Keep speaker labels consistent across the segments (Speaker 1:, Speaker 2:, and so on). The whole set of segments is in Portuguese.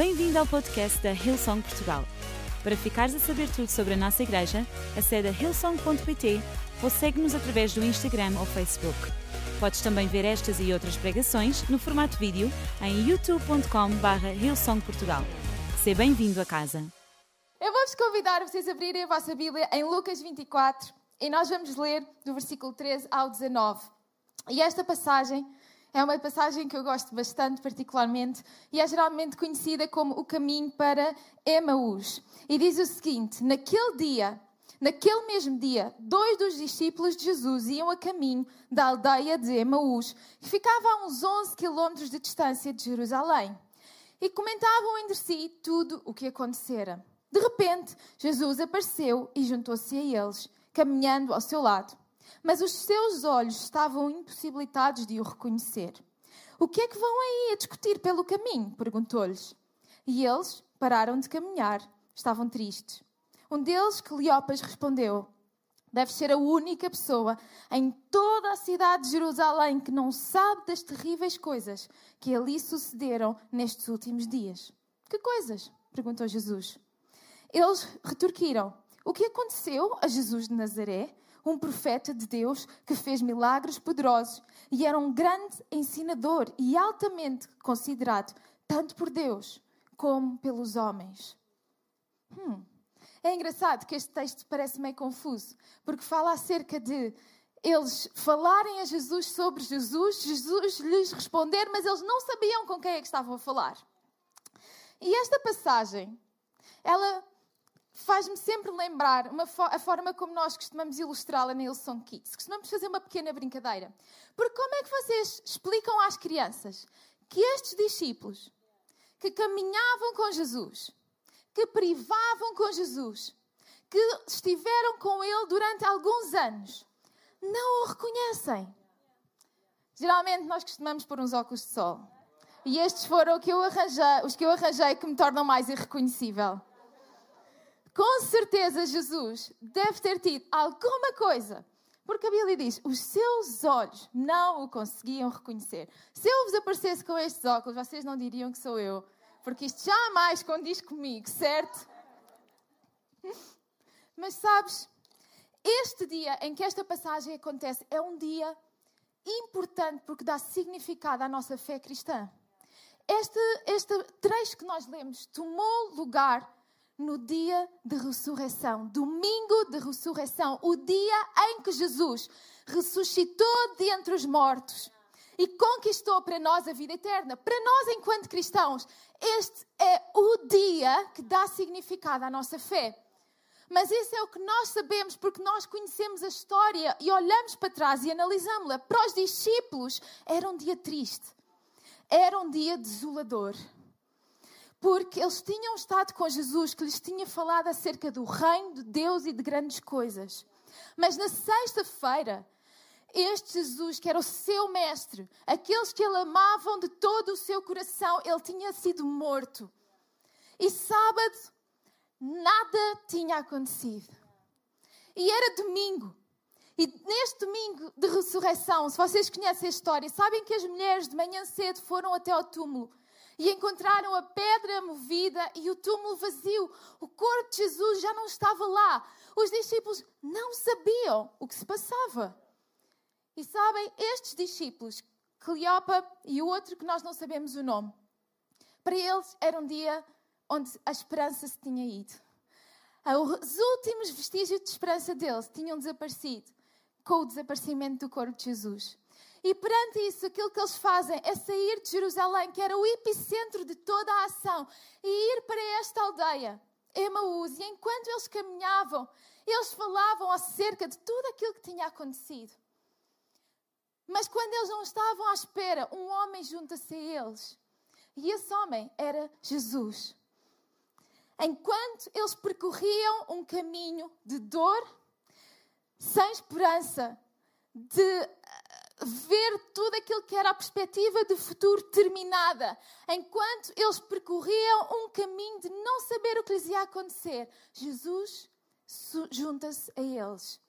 Speaker 1: Bem-vindo ao podcast da Hillsong Portugal. Para ficares a saber tudo sobre a nossa igreja, acede a hillsong.pt ou segue-nos através do Instagram ou Facebook. Podes também ver estas e outras pregações no formato vídeo em youtube.com.br hillsongportugal. Seja bem-vindo a casa.
Speaker 2: Eu vou-vos convidar a vocês a abrirem a vossa Bíblia em Lucas 24 e nós vamos ler do versículo 13 ao 19. E esta passagem é uma passagem que eu gosto bastante, particularmente, e é geralmente conhecida como o caminho para Emaús. E diz o seguinte: Naquele dia, naquele mesmo dia, dois dos discípulos de Jesus iam a caminho da aldeia de Emaús, que ficava a uns 11 quilómetros de distância de Jerusalém, e comentavam entre si tudo o que acontecera. De repente, Jesus apareceu e juntou-se a eles, caminhando ao seu lado. Mas os seus olhos estavam impossibilitados de o reconhecer. O que é que vão aí a discutir pelo caminho? perguntou-lhes. E eles pararam de caminhar. Estavam tristes. Um deles, Cleopas, respondeu: Deve ser a única pessoa em toda a cidade de Jerusalém que não sabe das terríveis coisas que ali sucederam nestes últimos dias. Que coisas? perguntou Jesus. Eles retorquiram: O que aconteceu a Jesus de Nazaré? Um profeta de Deus que fez milagres poderosos e era um grande ensinador e altamente considerado tanto por Deus como pelos homens. Hum. É engraçado que este texto parece meio confuso, porque fala acerca de eles falarem a Jesus sobre Jesus, Jesus lhes responder, mas eles não sabiam com quem é que estavam a falar. E esta passagem, ela faz-me sempre lembrar fo a forma como nós costumamos ilustrá-la na Ilson Kids. Costumamos fazer uma pequena brincadeira. Porque como é que vocês explicam às crianças que estes discípulos que caminhavam com Jesus, que privavam com Jesus, que estiveram com ele durante alguns anos, não o reconhecem? Geralmente nós costumamos pôr uns óculos de sol. E estes foram que arranjei, os que eu arranjei que me tornam mais irreconhecível com certeza Jesus deve ter tido alguma coisa. Porque a Bíblia diz: os seus olhos não o conseguiam reconhecer. Se eu vos aparecesse com estes óculos, vocês não diriam que sou eu. Porque isto jamais condiz comigo, certo? Mas sabes, este dia em que esta passagem acontece é um dia importante porque dá significado à nossa fé cristã. Este, este trecho que nós lemos tomou lugar no dia de ressurreição, domingo de ressurreição, o dia em que Jesus ressuscitou de entre os mortos e conquistou para nós a vida eterna. Para nós, enquanto cristãos, este é o dia que dá significado à nossa fé. Mas isso é o que nós sabemos porque nós conhecemos a história e olhamos para trás e analisamos-la. Para os discípulos, era um dia triste, era um dia desolador porque eles tinham estado com Jesus, que lhes tinha falado acerca do reino de Deus e de grandes coisas. Mas na sexta-feira, este Jesus, que era o seu mestre, aqueles que ele amavam de todo o seu coração, ele tinha sido morto. E sábado, nada tinha acontecido. E era domingo. E neste domingo de ressurreição, se vocês conhecem a história, sabem que as mulheres de manhã cedo foram até ao túmulo e encontraram a pedra movida e o túmulo vazio. O corpo de Jesus já não estava lá. Os discípulos não sabiam o que se passava. E sabem, estes discípulos, Cleopa e o outro que nós não sabemos o nome, para eles era um dia onde a esperança se tinha ido. Os últimos vestígios de esperança deles tinham desaparecido com o desaparecimento do corpo de Jesus. E perante isso, aquilo que eles fazem é sair de Jerusalém, que era o epicentro de toda a ação, e ir para esta aldeia, Emaús. E enquanto eles caminhavam, eles falavam acerca de tudo aquilo que tinha acontecido. Mas quando eles não estavam à espera, um homem junta-se a eles. E esse homem era Jesus. Enquanto eles percorriam um caminho de dor, sem esperança, de ver tudo aquilo que era a perspectiva de futuro terminada, enquanto eles percorriam um caminho de não saber o que lhes ia acontecer. Jesus junta-se a eles.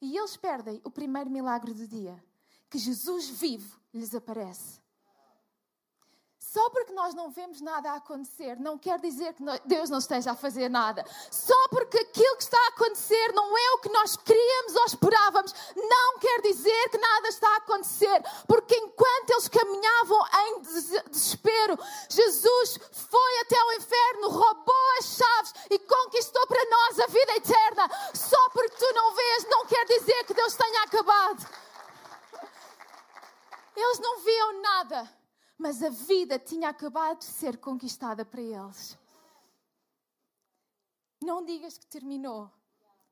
Speaker 2: E eles perdem o primeiro milagre do dia, que Jesus vivo lhes aparece. Só porque nós não vemos nada a acontecer, não quer dizer que Deus não esteja a fazer nada. Só porque aquilo que está a acontecer não é o que nós queríamos ou esperávamos, não quer dizer que nada está a acontecer. Porque enquanto eles caminhavam em desespero, Jesus foi até o inferno, roubou as chaves e conquistou para nós a vida eterna. Só porque tu não vês, não quer dizer que Deus tenha acabado. Eles não viam nada mas a vida tinha acabado de ser conquistada para eles. Não digas que terminou,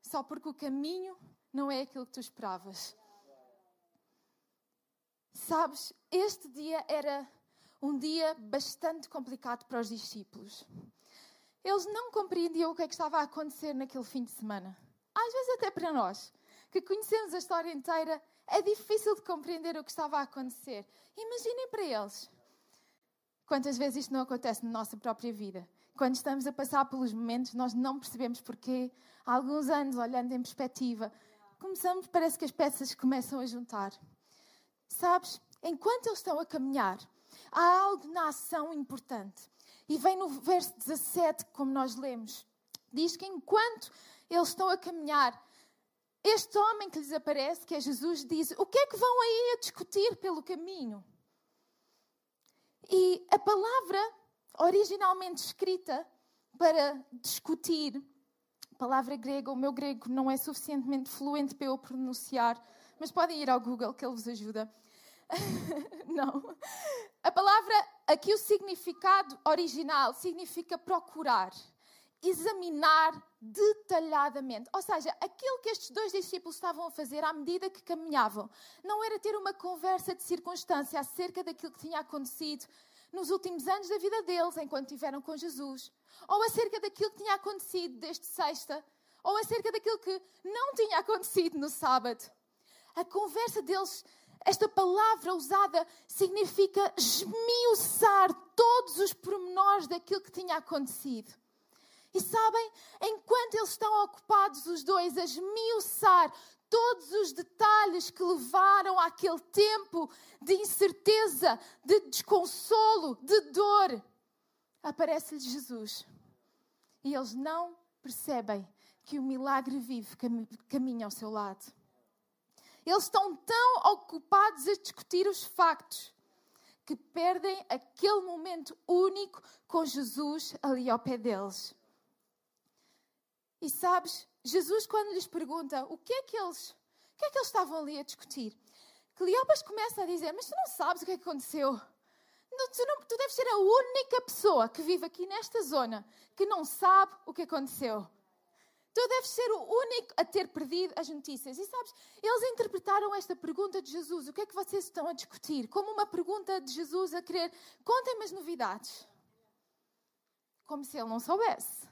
Speaker 2: só porque o caminho não é aquilo que tu esperavas. Sabes, este dia era um dia bastante complicado para os discípulos. Eles não compreendiam o que é que estava a acontecer naquele fim de semana. Às vezes, até para nós, que conhecemos a história inteira, é difícil de compreender o que estava a acontecer. Imaginem para eles. Quantas vezes isto não acontece na nossa própria vida? Quando estamos a passar pelos momentos, nós não percebemos porquê. Há alguns anos, olhando em perspectiva, começamos, parece que as peças começam a juntar. Sabes, enquanto eles estão a caminhar, há algo na ação importante. E vem no verso 17, como nós lemos. Diz que enquanto eles estão a caminhar, este homem que lhes aparece, que é Jesus, diz: O que é que vão aí a discutir pelo caminho? E a palavra originalmente escrita para discutir, palavra grega, o meu grego não é suficientemente fluente para eu pronunciar, mas podem ir ao Google que ele vos ajuda. não. A palavra, aqui o significado original significa procurar, examinar detalhadamente. Ou seja, aquilo que estes dois discípulos estavam a fazer à medida que caminhavam, não era ter uma conversa de circunstância acerca daquilo que tinha acontecido nos últimos anos da vida deles, enquanto estiveram com Jesus, ou acerca daquilo que tinha acontecido desde sexta, ou acerca daquilo que não tinha acontecido no sábado. A conversa deles esta palavra usada significa esmiuçar todos os pormenores daquilo que tinha acontecido. E sabem, enquanto eles estão ocupados, os dois, a esmiuçar todos os detalhes que levaram àquele tempo de incerteza, de desconsolo, de dor, aparece-lhes Jesus. E eles não percebem que o milagre vive caminha ao seu lado. Eles estão tão ocupados a discutir os factos que perdem aquele momento único com Jesus ali ao pé deles. E sabes, Jesus, quando lhes pergunta o que é que eles, o que é que eles estavam ali a discutir, Cleopas começa a dizer: Mas tu não sabes o que, é que aconteceu. Tu, não, tu deves ser a única pessoa que vive aqui nesta zona que não sabe o que aconteceu. Tu deves ser o único a ter perdido as notícias. E sabes, eles interpretaram esta pergunta de Jesus: o que é que vocês estão a discutir? Como uma pergunta de Jesus a querer, contem-me as novidades. Como se ele não soubesse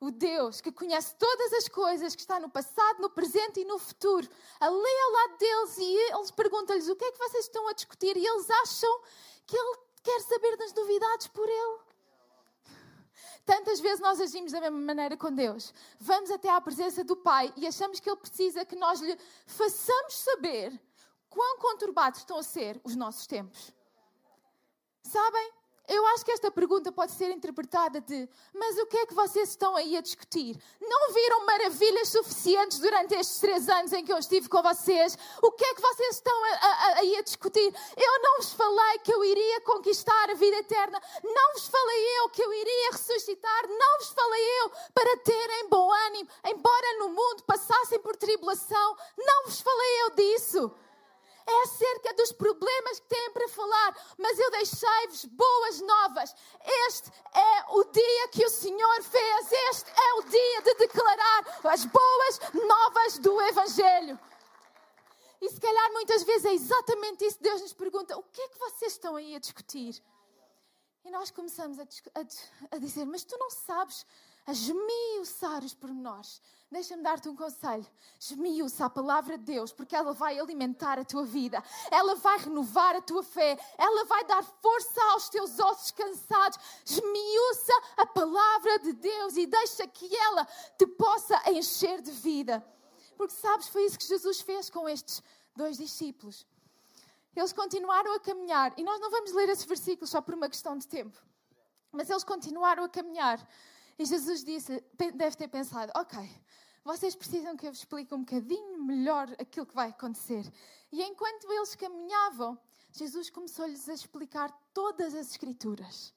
Speaker 2: o Deus que conhece todas as coisas, que está no passado, no presente e no futuro, ali ao lado deles e eles perguntam-lhes o que é que vocês estão a discutir e eles acham que ele quer saber das novidades por ele. Tantas vezes nós agimos da mesma maneira com Deus. Vamos até à presença do Pai e achamos que Ele precisa que nós lhe façamos saber quão conturbados estão a ser os nossos tempos. Sabem? Eu acho que esta pergunta pode ser interpretada de: mas o que é que vocês estão aí a discutir? Não viram maravilhas suficientes durante estes três anos em que eu estive com vocês? O que é que vocês estão a, a, aí a discutir? Eu não vos falei que eu iria conquistar a vida eterna. Não vos falei eu que eu iria ressuscitar. Não vos falei eu para terem bom ânimo, embora no mundo passassem por tribulação. Não vos falei eu disso é acerca dos problemas que têm para falar, mas eu deixei-vos boas novas. Este é o dia que o Senhor fez, este é o dia de declarar as boas novas do Evangelho. E se calhar muitas vezes é exatamente isso. Deus nos pergunta: o que é que vocês estão aí a discutir? E nós começamos a, a, a dizer: mas tu não sabes a esmiuçar os pormenores. Deixa-me dar-te um conselho. Esmiuça a palavra de Deus, porque ela vai alimentar a tua vida, ela vai renovar a tua fé, ela vai dar força aos teus ossos cansados. Esmiuça a palavra de Deus e deixa que ela te possa encher de vida. Porque sabes, foi isso que Jesus fez com estes dois discípulos. eles continuaram a caminhar. E nós não vamos ler esse versículo só por uma questão de tempo. Mas eles continuaram a caminhar. E Jesus disse, deve ter pensado, ok, vocês precisam que eu vos explique um bocadinho melhor aquilo que vai acontecer. E enquanto eles caminhavam, Jesus começou-lhes a explicar todas as Escrituras.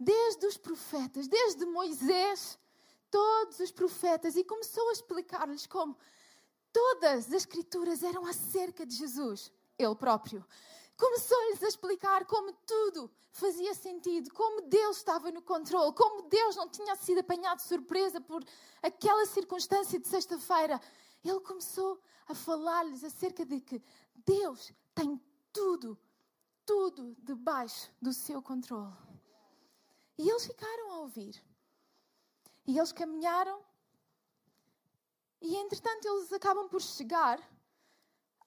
Speaker 2: Desde os profetas, desde Moisés, todos os profetas, e começou a explicar-lhes como todas as Escrituras eram acerca de Jesus, Ele próprio. Começou-lhes a explicar como tudo fazia sentido, como Deus estava no controle, como Deus não tinha sido apanhado de surpresa por aquela circunstância de sexta-feira. Ele começou a falar-lhes acerca de que Deus tem tudo, tudo debaixo do seu controle. E eles ficaram a ouvir. E eles caminharam. E entretanto eles acabam por chegar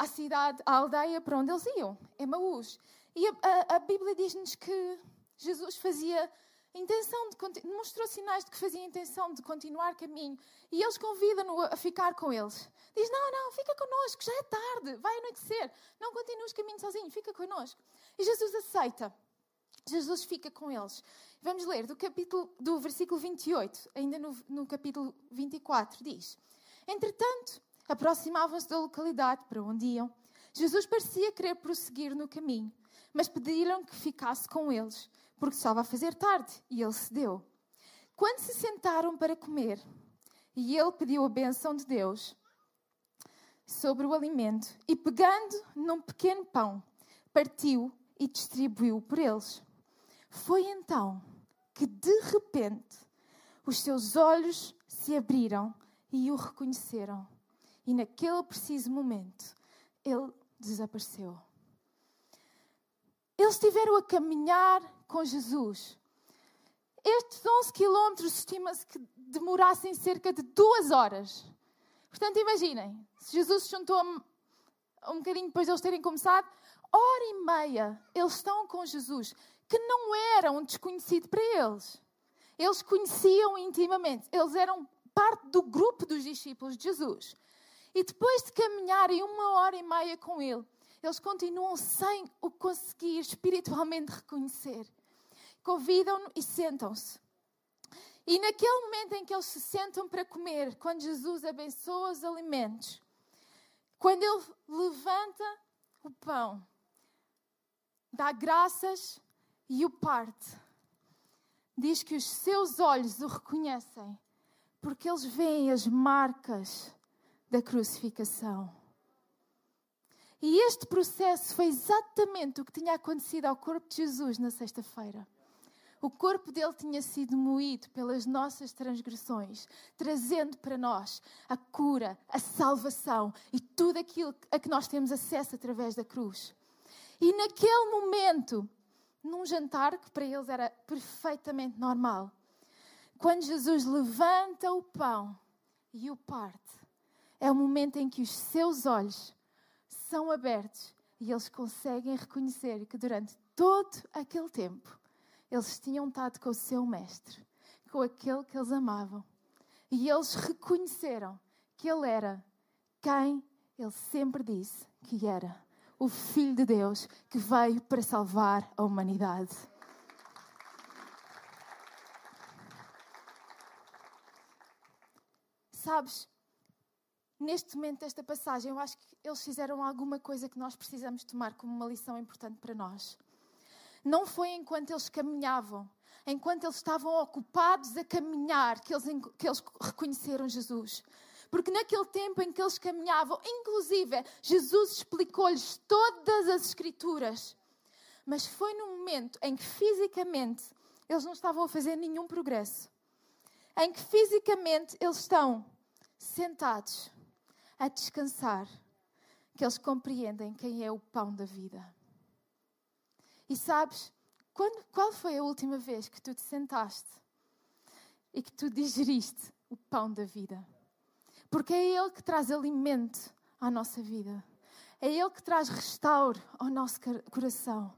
Speaker 2: à cidade, à aldeia para onde eles iam, Emaús. E a, a, a Bíblia diz-nos que Jesus fazia intenção de mostrou sinais de que fazia intenção de continuar caminho e eles convidam-no a ficar com eles. Diz: Não, não, fica connosco, já é tarde, vai anoitecer. Não continues caminho sozinho, fica connosco. E Jesus aceita. Jesus fica com eles. Vamos ler do capítulo do versículo 28, ainda no, no capítulo 24, diz: Entretanto, Aproximavam-se da localidade para onde iam. Jesus parecia querer prosseguir no caminho, mas pediram que ficasse com eles, porque estava a fazer tarde, e ele cedeu. Quando se sentaram para comer, e ele pediu a benção de Deus sobre o alimento, e pegando num pequeno pão, partiu e distribuiu por eles. Foi então que, de repente, os seus olhos se abriram e o reconheceram e naquele preciso momento, ele desapareceu. Eles estiveram a caminhar com Jesus. Estes 11 quilómetros estima-se que demorassem cerca de duas horas. Portanto, imaginem, se Jesus se juntou um bocadinho depois de eles terem começado, hora e meia eles estão com Jesus, que não era um desconhecido para eles. Eles conheciam intimamente, eles eram parte do grupo dos discípulos de Jesus. E depois de caminharem uma hora e meia com Ele, eles continuam sem o conseguir espiritualmente reconhecer. Convidam-no e sentam-se. E naquele momento em que eles se sentam para comer, quando Jesus abençoa os alimentos, quando Ele levanta o pão, dá graças e o parte, diz que os seus olhos o reconhecem, porque eles veem as marcas da crucificação. E este processo foi exatamente o que tinha acontecido ao corpo de Jesus na sexta-feira. O corpo dele tinha sido moído pelas nossas transgressões, trazendo para nós a cura, a salvação e tudo aquilo a que nós temos acesso através da cruz. E naquele momento, num jantar que para eles era perfeitamente normal, quando Jesus levanta o pão e o parte, é o momento em que os seus olhos são abertos e eles conseguem reconhecer que durante todo aquele tempo eles tinham estado com o seu mestre, com aquele que eles amavam. E eles reconheceram que ele era quem ele sempre disse que era: o Filho de Deus que veio para salvar a humanidade. Sabes, neste momento desta passagem, eu acho que eles fizeram alguma coisa que nós precisamos tomar como uma lição importante para nós. Não foi enquanto eles caminhavam, enquanto eles estavam ocupados a caminhar, que eles, que eles reconheceram Jesus. Porque naquele tempo em que eles caminhavam, inclusive, Jesus explicou-lhes todas as Escrituras. Mas foi no momento em que fisicamente eles não estavam a fazer nenhum progresso. Em que fisicamente eles estão sentados a descansar, que eles compreendem quem é o pão da vida. E sabes, quando, qual foi a última vez que tu te sentaste e que tu digeriste o pão da vida? Porque é Ele que traz alimento à nossa vida. É Ele que traz restauro ao nosso coração.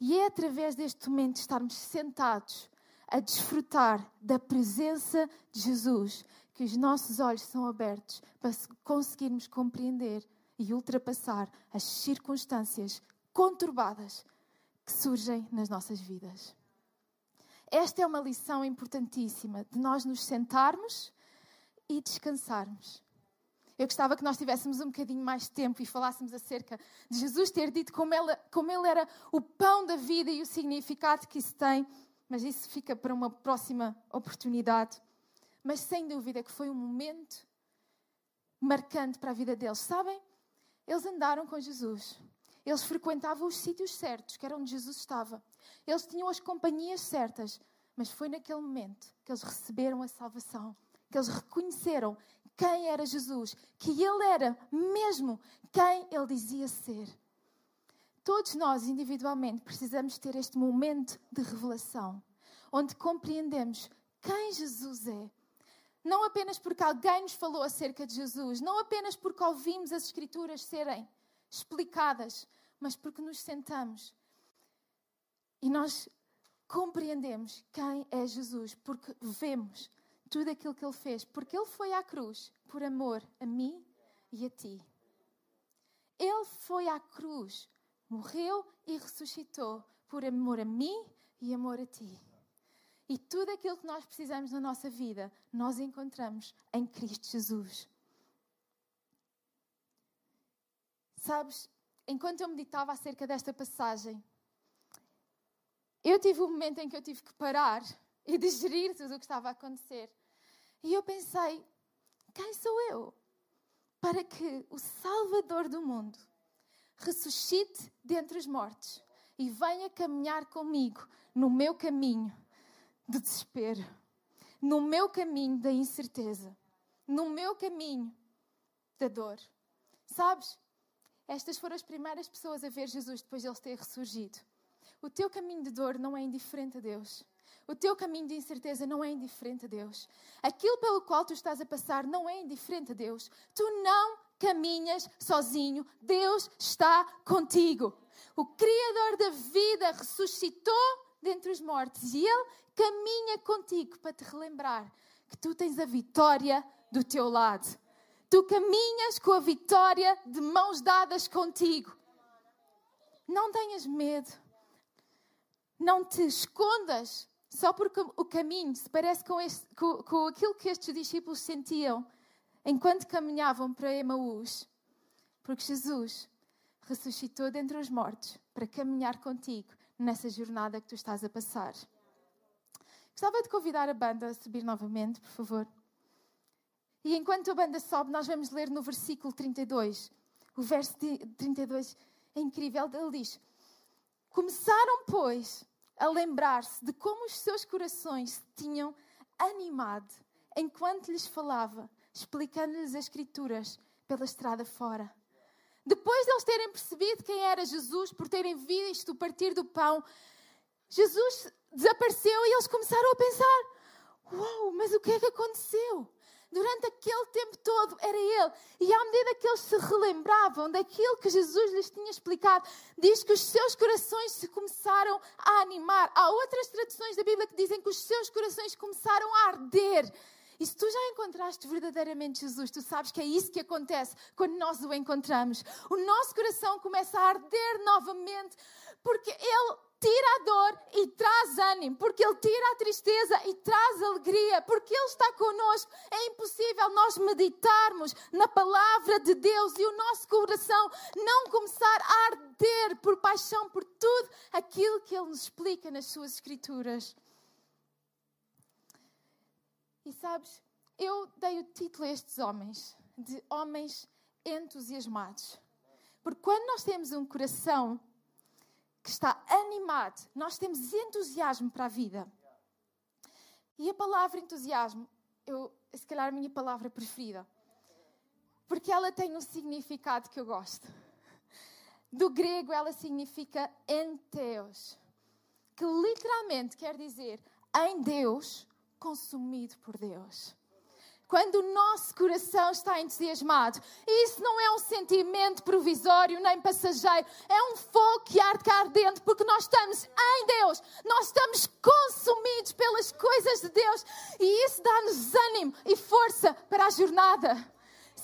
Speaker 2: E é através deste momento de estarmos sentados a desfrutar da presença de Jesus que os nossos olhos são abertos para conseguirmos compreender e ultrapassar as circunstâncias conturbadas que surgem nas nossas vidas. Esta é uma lição importantíssima de nós nos sentarmos e descansarmos. Eu gostava que nós tivéssemos um bocadinho mais tempo e falássemos acerca de Jesus ter dito como, ela, como ele era o pão da vida e o significado que isso tem, mas isso fica para uma próxima oportunidade. Mas sem dúvida que foi um momento marcante para a vida deles. Sabem? Eles andaram com Jesus. Eles frequentavam os sítios certos, que era onde Jesus estava. Eles tinham as companhias certas. Mas foi naquele momento que eles receberam a salvação, que eles reconheceram quem era Jesus, que Ele era mesmo quem Ele dizia ser. Todos nós, individualmente, precisamos ter este momento de revelação, onde compreendemos quem Jesus é. Não apenas porque alguém nos falou acerca de Jesus, não apenas porque ouvimos as Escrituras serem explicadas, mas porque nos sentamos e nós compreendemos quem é Jesus, porque vemos tudo aquilo que ele fez, porque ele foi à cruz por amor a mim e a ti. Ele foi à cruz, morreu e ressuscitou por amor a mim e amor a ti. E tudo aquilo que nós precisamos na nossa vida, nós encontramos em Cristo Jesus. Sabes, enquanto eu meditava acerca desta passagem, eu tive um momento em que eu tive que parar e digerir tudo o que estava a acontecer. E eu pensei: quem sou eu para que o Salvador do mundo ressuscite dentre os mortos e venha caminhar comigo no meu caminho de desespero, no meu caminho da incerteza, no meu caminho da dor? Sabes? Estas foram as primeiras pessoas a ver Jesus depois de ele ter ressurgido. O teu caminho de dor não é indiferente a Deus. O teu caminho de incerteza não é indiferente a Deus. Aquilo pelo qual tu estás a passar não é indiferente a Deus. Tu não caminhas sozinho. Deus está contigo. O Criador da vida ressuscitou dentre os mortos e Ele caminha contigo para te relembrar que tu tens a vitória do teu lado. Tu caminhas com a vitória de mãos dadas contigo. Não tenhas medo. Não te escondas só porque o caminho se parece com, este, com, com aquilo que estes discípulos sentiam enquanto caminhavam para Emaús. Porque Jesus ressuscitou dentre os mortos para caminhar contigo nessa jornada que tu estás a passar. Gostava de convidar a banda a subir novamente, por favor. E enquanto a banda sobe, nós vamos ler no versículo 32. O verso 32 é incrível. Ele diz: Começaram, pois, a lembrar-se de como os seus corações se tinham animado enquanto lhes falava, explicando-lhes as Escrituras pela estrada fora. Depois de eles terem percebido quem era Jesus, por terem visto partir do pão, Jesus desapareceu e eles começaram a pensar: Uau, mas o que é que aconteceu? durante aquele tempo todo era Ele. E à medida que eles se relembravam daquilo que Jesus lhes tinha explicado, diz que os seus corações se começaram a animar. Há outras traduções da Bíblia que dizem que os seus corações começaram a arder. E se tu já encontraste verdadeiramente Jesus, tu sabes que é isso que acontece quando nós o encontramos. O nosso coração começa a arder novamente, porque Ele tira a dor e traz ânimo, porque Ele tira a tristeza e traz alegria, porque Ele está conosco. É impossível nós meditarmos na palavra de Deus e o nosso coração não começar a arder por paixão por tudo aquilo que Ele nos explica nas Suas Escrituras. E sabes, eu dei o título a estes homens de homens entusiasmados. Porque quando nós temos um coração que está animado, nós temos entusiasmo para a vida. E a palavra entusiasmo, eu, se calhar a minha palavra preferida, porque ela tem um significado que eu gosto. Do grego ela significa enteos, que literalmente quer dizer em Deus, consumido por Deus quando o nosso coração está entusiasmado. Isso não é um sentimento provisório nem passageiro, é um fogo que arde cá porque nós estamos em Deus, nós estamos consumidos pelas coisas de Deus e isso dá-nos ânimo e força para a jornada.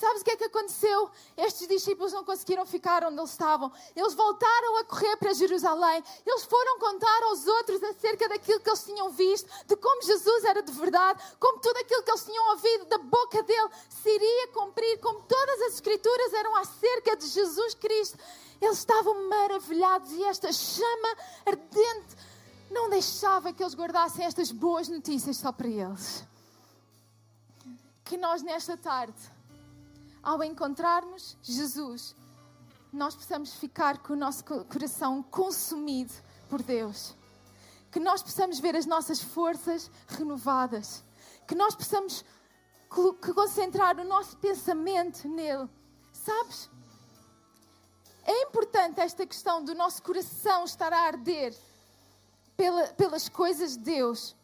Speaker 2: Sabes o que é que aconteceu? Estes discípulos não conseguiram ficar onde eles estavam. Eles voltaram a correr para Jerusalém. Eles foram contar aos outros acerca daquilo que eles tinham visto, de como Jesus era de verdade, como tudo aquilo que eles tinham ouvido da boca dele se iria cumprir, como todas as Escrituras eram acerca de Jesus Cristo. Eles estavam maravilhados e esta chama ardente não deixava que eles guardassem estas boas notícias só para eles. Que nós, nesta tarde, ao encontrarmos Jesus, nós possamos ficar com o nosso coração consumido por Deus. Que nós possamos ver as nossas forças renovadas. Que nós possamos concentrar o nosso pensamento nele. Sabes? É importante esta questão do nosso coração estar a arder pela, pelas coisas de Deus.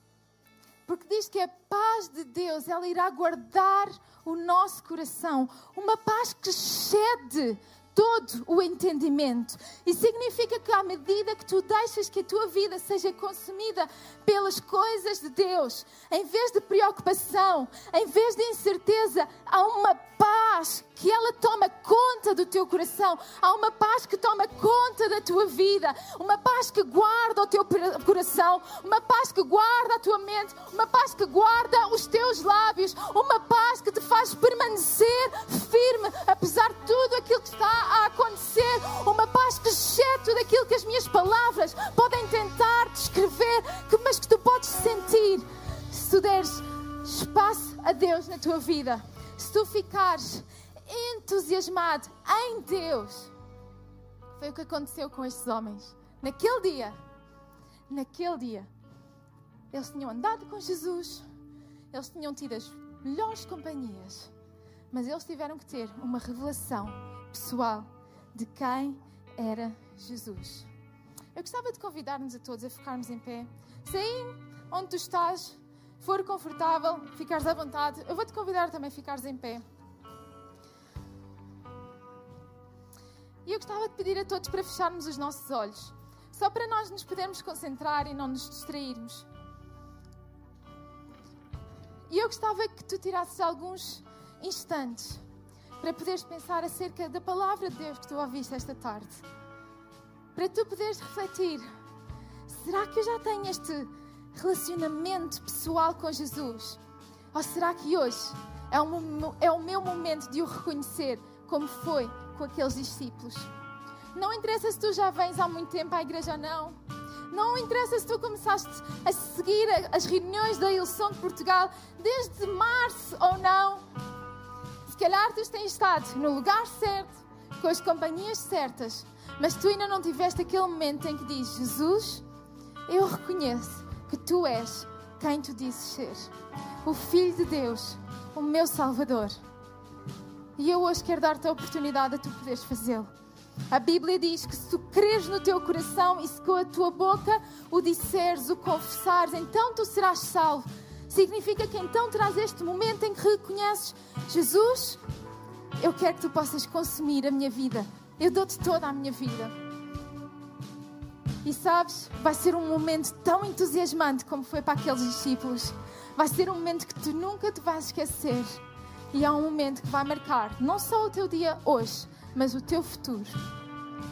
Speaker 2: Porque diz que a paz de Deus, ela irá guardar o nosso coração. Uma paz que excede todo o entendimento. E significa que à medida que tu deixas que a tua vida seja consumida pelas coisas de Deus, em vez de preocupação, em vez de incerteza, há uma paz que ela toma conta do teu coração, há uma paz que toma conta da tua vida, uma paz que guarda o teu coração, uma paz que guarda a tua mente, uma paz que guarda os teus lábios, uma paz que te faz permanecer firme apesar de tudo aquilo que está a acontecer, uma paz que excede tudo aquilo que as minhas palavras podem tentar descrever, mas que tu podes sentir. Se tu deres espaço a Deus na tua vida, se tu ficares entusiasmado em Deus. Foi o que aconteceu com estes homens. Naquele dia, naquele dia, eles tinham andado com Jesus, eles tinham tido as melhores companhias, mas eles tiveram que ter uma revelação pessoal de quem era Jesus. Eu gostava de convidar-nos a todos a ficarmos em pé. Se aí onde tu estás for confortável, ficares à vontade, eu vou-te convidar também a ficares em pé. E eu gostava de pedir a todos para fecharmos os nossos olhos, só para nós nos podermos concentrar e não nos distrairmos. E eu gostava que tu tirasses alguns instantes para poderes pensar acerca da palavra de Deus que tu ouviste esta tarde. Para tu poderes refletir: será que eu já tenho este relacionamento pessoal com Jesus? Ou será que hoje é o, é meu momento de o reconhecer como foi com aqueles discípulos? Não interessa se tu já vens há muito tempo à igreja não. Não interessa se tu começaste a seguir as reuniões da Ilson de Portugal desde março ou não calhar tu tens estado no lugar certo, com as companhias certas, mas tu ainda não tiveste aquele momento em que dizes: Jesus, eu reconheço que tu és quem tu dizes ser, o Filho de Deus, o meu Salvador. E eu hoje quero dar-te a oportunidade de tu poderes fazê-lo. A Bíblia diz que se tu creres no teu coração e se com a tua boca o disseres, o confessares, então tu serás salvo significa que então traz este momento em que reconheces: Jesus, eu quero que tu possas consumir a minha vida. Eu dou-te toda a minha vida. E sabes, vai ser um momento tão entusiasmante como foi para aqueles discípulos. Vai ser um momento que tu nunca te vais esquecer. E é um momento que vai marcar não só o teu dia hoje, mas o teu futuro.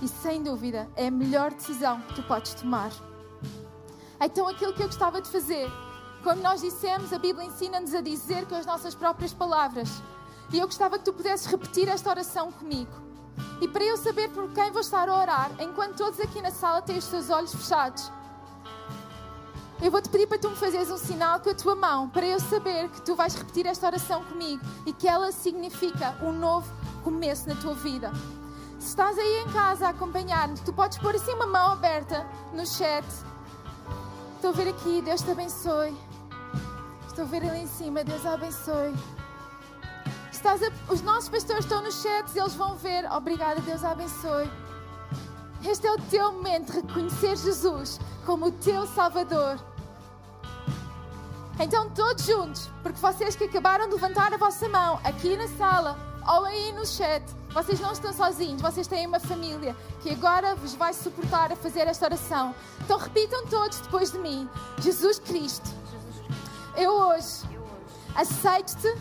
Speaker 2: E sem dúvida é a melhor decisão que tu podes tomar. Então, aquilo que eu gostava de fazer como nós dissemos, a Bíblia ensina-nos a dizer com as nossas próprias palavras. E eu gostava que tu pudesses repetir esta oração comigo. E para eu saber por quem vou estar a orar, enquanto todos aqui na sala têm os seus olhos fechados, eu vou te pedir para tu me fazeres um sinal com a tua mão, para eu saber que tu vais repetir esta oração comigo e que ela significa um novo começo na tua vida. Se estás aí em casa a acompanhar-me, tu podes pôr assim uma mão aberta no chat. Estou a ver aqui, Deus te abençoe. Estou a ver ele em cima. Deus abençoe. Estás a... Os nossos pastores estão nos chats eles vão ver. Obrigada, Deus abençoe. Este é o teu momento de reconhecer Jesus como o teu Salvador. Então, todos juntos, porque vocês que acabaram de levantar a vossa mão aqui na sala ou aí no chat, vocês não estão sozinhos, vocês têm uma família que agora vos vai suportar a fazer esta oração. Então, repitam todos depois de mim: Jesus Cristo eu hoje aceito-te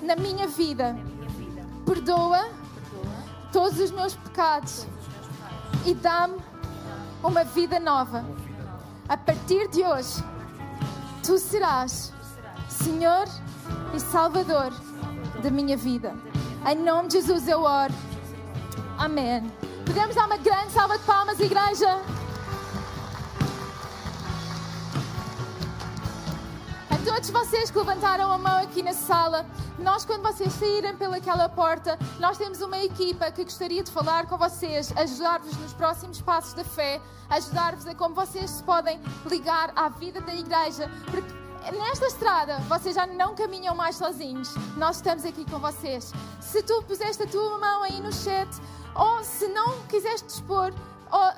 Speaker 2: na minha vida perdoa todos os meus pecados e dá-me uma vida nova. A partir de hoje, tu serás Senhor e Salvador da minha vida. Em nome de Jesus eu oro. Amém. Podemos dar uma grande salva de palmas, igreja? Todos vocês que levantaram a mão aqui na sala, nós, quando vocês saírem pelaquela porta, nós temos uma equipa que gostaria de falar com vocês, ajudar-vos nos próximos passos da fé, ajudar-vos a como vocês se podem ligar à vida da igreja, porque nesta estrada vocês já não caminham mais sozinhos. Nós estamos aqui com vocês. Se tu puseste a tua mão aí no chat, ou se não quiseres dispor,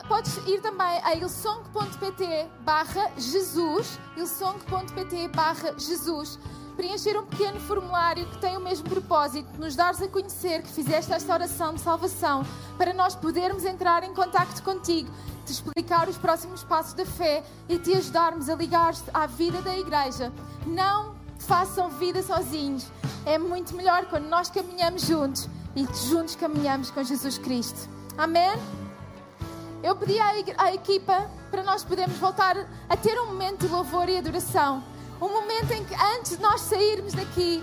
Speaker 2: podes ir também a ilsong.pt barra Jesus, ilsong.pt barra Jesus, preencher um pequeno formulário que tem o mesmo propósito, nos dares a conhecer que fizeste esta oração de salvação, para nós podermos entrar em contacto contigo, te explicar os próximos passos da fé e te ajudarmos a ligar-te à vida da igreja. Não façam vida sozinhos. É muito melhor quando nós caminhamos juntos e juntos caminhamos com Jesus Cristo. Amém? Eu pedi à, equipa para nós podermos voltar a ter um momento de louvor e adoração. Um momento em que, antes de nós sairmos daqui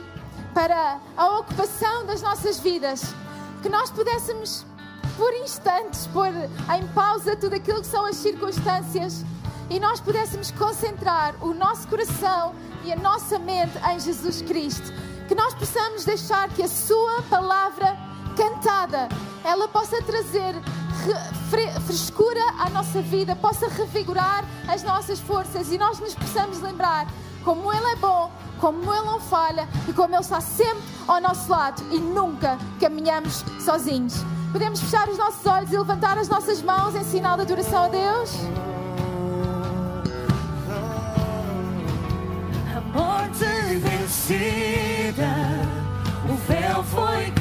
Speaker 2: para a ocupação das nossas vidas, que nós pudéssemos, por instantes, pôr em pausa tudo aquilo que são as circunstâncias e nós pudéssemos concentrar o nosso coração e a nossa mente em Jesus Cristo. Que nós possamos deixar que a Sua palavra cantada ela possa trazer frescura à nossa vida, possa revigorar as nossas forças e nós nos possamos lembrar como Ele é bom, como Ele não falha e como Ele está sempre ao nosso lado e nunca caminhamos sozinhos. Podemos fechar os nossos olhos e levantar as nossas mãos em sinal de adoração a Deus?
Speaker 3: A morte vencida, o véu foi